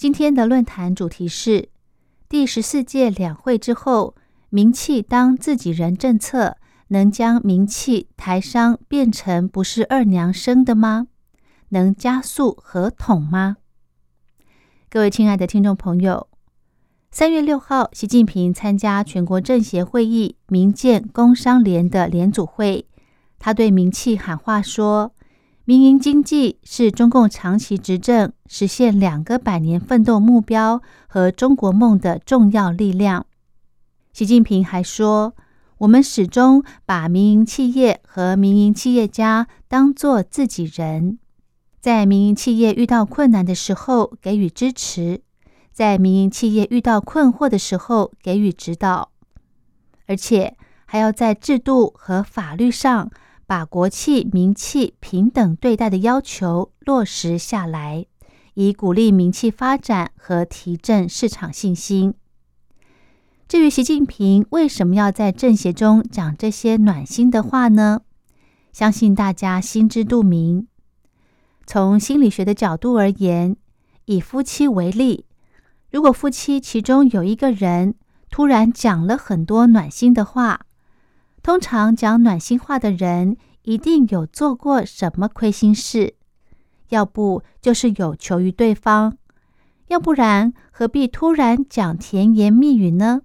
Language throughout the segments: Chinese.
今天的论坛主题是第十四届两会之后，名气当自己人政策能将名气台商变成不是二娘生的吗？能加速合统吗？各位亲爱的听众朋友，三月六号，习近平参加全国政协会议民建工商联的联组会。他对民企喊话说：“民营经济是中共长期执政实现两个百年奋斗目标和中国梦的重要力量。”习近平还说：“我们始终把民营企业和民营企业家当作自己人，在民营企业遇到困难的时候给予支持，在民营企业遇到困惑的时候给予指导，而且还要在制度和法律上。”把国企、民企平等对待的要求落实下来，以鼓励民企发展和提振市场信心。至于习近平为什么要在政协中讲这些暖心的话呢？相信大家心知肚明。从心理学的角度而言，以夫妻为例，如果夫妻其中有一个人突然讲了很多暖心的话，通常讲暖心话的人，一定有做过什么亏心事，要不就是有求于对方，要不然何必突然讲甜言蜜语呢？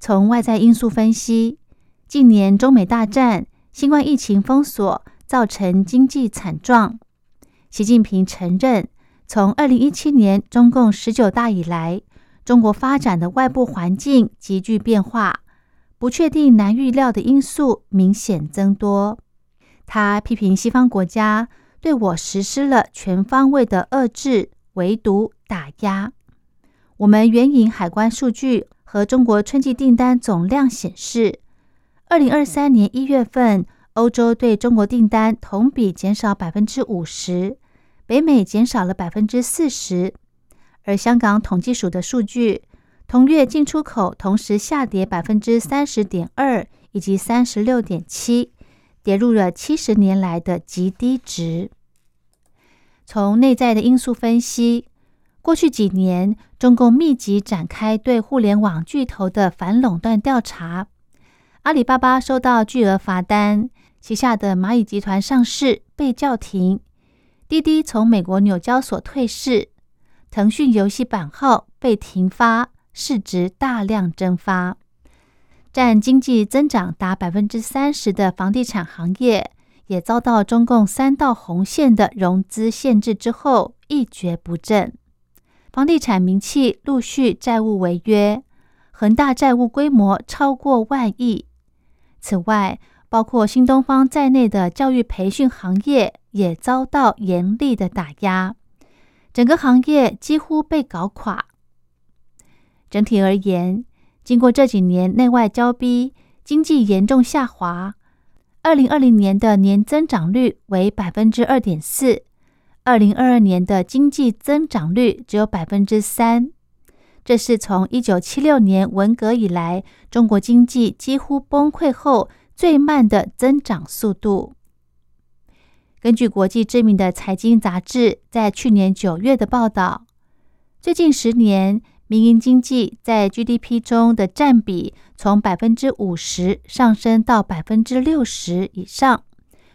从外在因素分析，近年中美大战、新冠疫情封锁造成经济惨状。习近平承认，从二零一七年中共十九大以来，中国发展的外部环境急剧变化。不确定、难预料的因素明显增多。他批评西方国家对我实施了全方位的遏制、围堵、打压。我们援引海关数据和中国春季订单总量显示，二零二三年一月份，欧洲对中国订单同比减少百分之五十，北美减少了百分之四十。而香港统计署的数据。同月进出口同时下跌百分之三十点二以及三十六点七，跌入了七十年来的极低值。从内在的因素分析，过去几年中共密集展开对互联网巨头的反垄断调查，阿里巴巴收到巨额罚单，旗下的蚂蚁集团上市被叫停，滴滴从美国纽交所退市，腾讯游戏版号被停发。市值大量蒸发，占经济增长达百分之三十的房地产行业，也遭到中共三道红线的融资限制之后一蹶不振。房地产名气陆续债务违约，恒大债务规模超过万亿。此外，包括新东方在内的教育培训行业也遭到严厉的打压，整个行业几乎被搞垮。整体而言，经过这几年内外交逼，经济严重下滑。二零二零年的年增长率为百分之二点四，二零二二年的经济增长率只有百分之三。这是从一九七六年文革以来，中国经济几乎崩溃后最慢的增长速度。根据国际知名的财经杂志在去年九月的报道，最近十年。民营经济在 GDP 中的占比从百分之五十上升到百分之六十以上，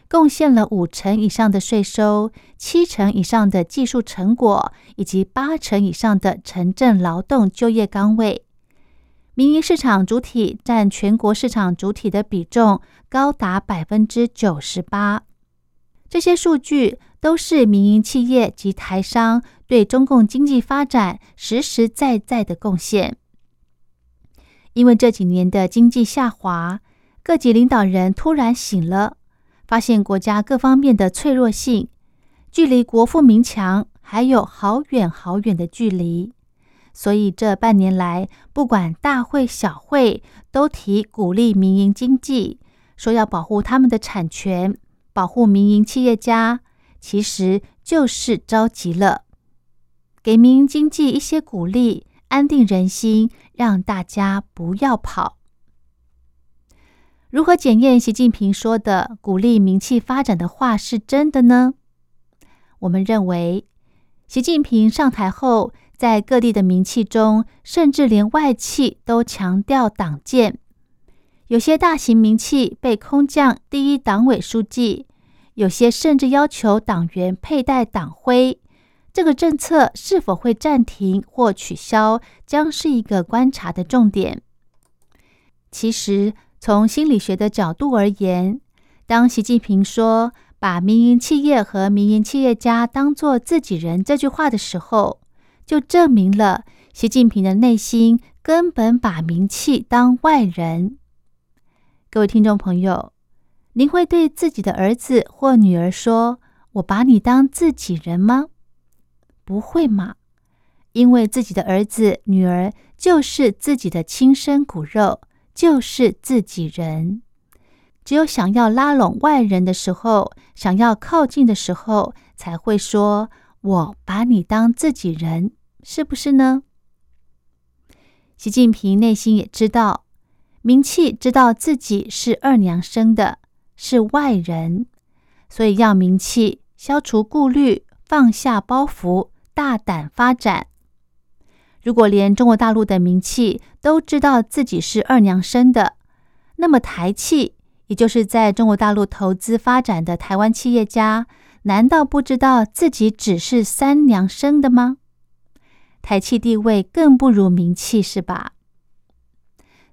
贡献了五成以上的税收、七成以上的技术成果以及八成以上的城镇劳动就业岗位。民营市场主体占全国市场主体的比重高达百分之九十八。这些数据都是民营企业及台商。对中共经济发展实实在在的贡献，因为这几年的经济下滑，各级领导人突然醒了，发现国家各方面的脆弱性，距离国富民强还有好远好远的距离。所以这半年来，不管大会小会，都提鼓励民营经济，说要保护他们的产权，保护民营企业家，其实就是着急了，给民营经济一些鼓励，安定人心，让大家不要跑。如何检验习近平说的鼓励名气发展的话是真的呢？我们认为，习近平上台后。在各地的名气中，甚至连外企都强调党建。有些大型名气被空降第一党委书记，有些甚至要求党员佩戴党徽。这个政策是否会暂停或取消，将是一个观察的重点。其实，从心理学的角度而言，当习近平说“把民营企业和民营企业家当作自己人”这句话的时候，就证明了习近平的内心根本把名气当外人。各位听众朋友，您会对自己的儿子或女儿说：“我把你当自己人吗？”不会嘛，因为自己的儿子女儿就是自己的亲生骨肉，就是自己人。只有想要拉拢外人的时候，想要靠近的时候，才会说：“我把你当自己人。”是不是呢？习近平内心也知道，名气知道自己是二娘生的，是外人，所以要名气消除顾虑，放下包袱，大胆发展。如果连中国大陆的名气都知道自己是二娘生的，那么台企，也就是在中国大陆投资发展的台湾企业家，难道不知道自己只是三娘生的吗？台气地位更不如名气，是吧？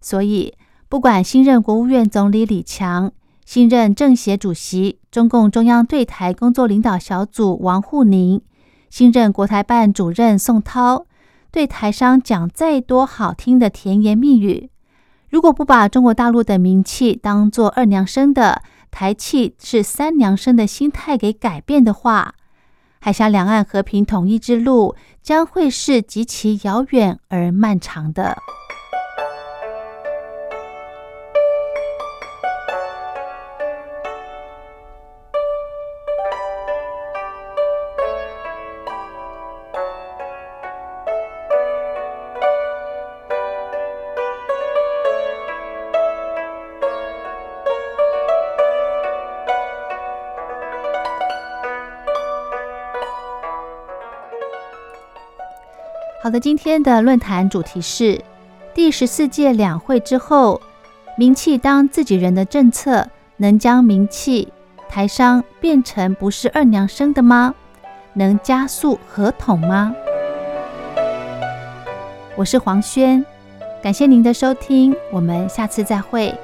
所以，不管新任国务院总理李强、新任政协主席、中共中央对台工作领导小组王沪宁、新任国台办主任宋涛，对台商讲再多好听的甜言蜜语，如果不把中国大陆的名气当做二娘生的，台气是三娘生的心态给改变的话，海峡两岸和平统一之路将会是极其遥远而漫长的。好的，今天的论坛主题是第十四届两会之后，名气当自己人的政策能将名气台商变成不是二娘生的吗？能加速合统吗？我是黄轩，感谢您的收听，我们下次再会。